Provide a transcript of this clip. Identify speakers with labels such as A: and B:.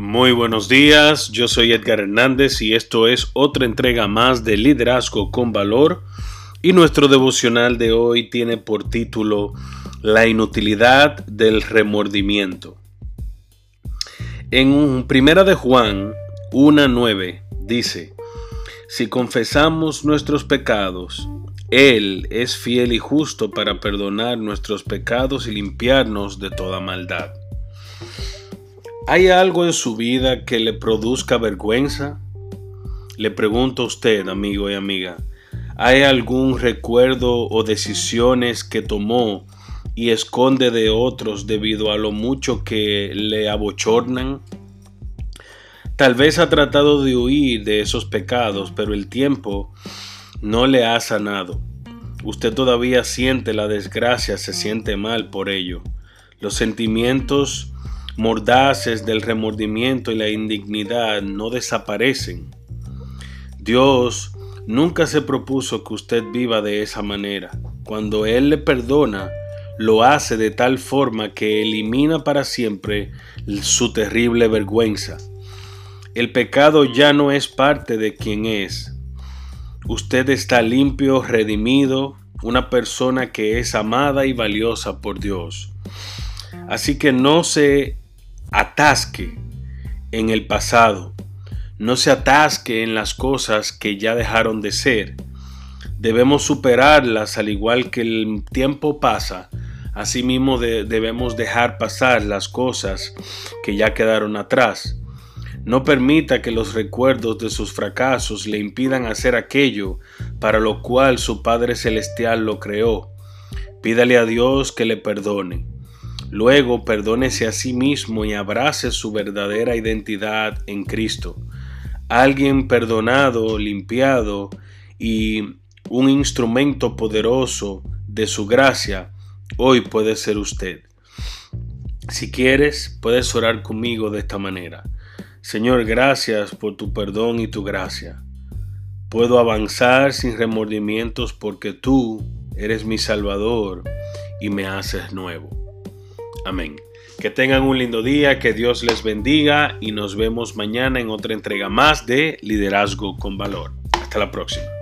A: Muy buenos días, yo soy Edgar Hernández y esto es otra entrega más de Liderazgo con Valor y nuestro devocional de hoy tiene por título La inutilidad del remordimiento. En Primera de Juan 1.9 dice, Si confesamos nuestros pecados, Él es fiel y justo para perdonar nuestros pecados y limpiarnos de toda maldad. ¿Hay algo en su vida que le produzca vergüenza? Le pregunto a usted, amigo y amiga, ¿hay algún recuerdo o decisiones que tomó y esconde de otros debido a lo mucho que le abochornan? Tal vez ha tratado de huir de esos pecados, pero el tiempo no le ha sanado. Usted todavía siente la desgracia, se siente mal por ello. Los sentimientos mordaces del remordimiento y la indignidad no desaparecen. Dios nunca se propuso que usted viva de esa manera. Cuando Él le perdona, lo hace de tal forma que elimina para siempre su terrible vergüenza. El pecado ya no es parte de quien es. Usted está limpio, redimido, una persona que es amada y valiosa por Dios. Así que no se atasque en el pasado, no se atasque en las cosas que ya dejaron de ser. Debemos superarlas al igual que el tiempo pasa. Asimismo debemos dejar pasar las cosas que ya quedaron atrás. No permita que los recuerdos de sus fracasos le impidan hacer aquello para lo cual su Padre Celestial lo creó. Pídale a Dios que le perdone. Luego perdónese a sí mismo y abrace su verdadera identidad en Cristo. Alguien perdonado, limpiado y un instrumento poderoso de su gracia, hoy puede ser usted. Si quieres, puedes orar conmigo de esta manera. Señor, gracias por tu perdón y tu gracia. Puedo avanzar sin remordimientos porque tú eres mi Salvador y me haces nuevo. Amén. Que tengan un lindo día, que Dios les bendiga y nos vemos mañana en otra entrega más de Liderazgo con Valor. Hasta la próxima.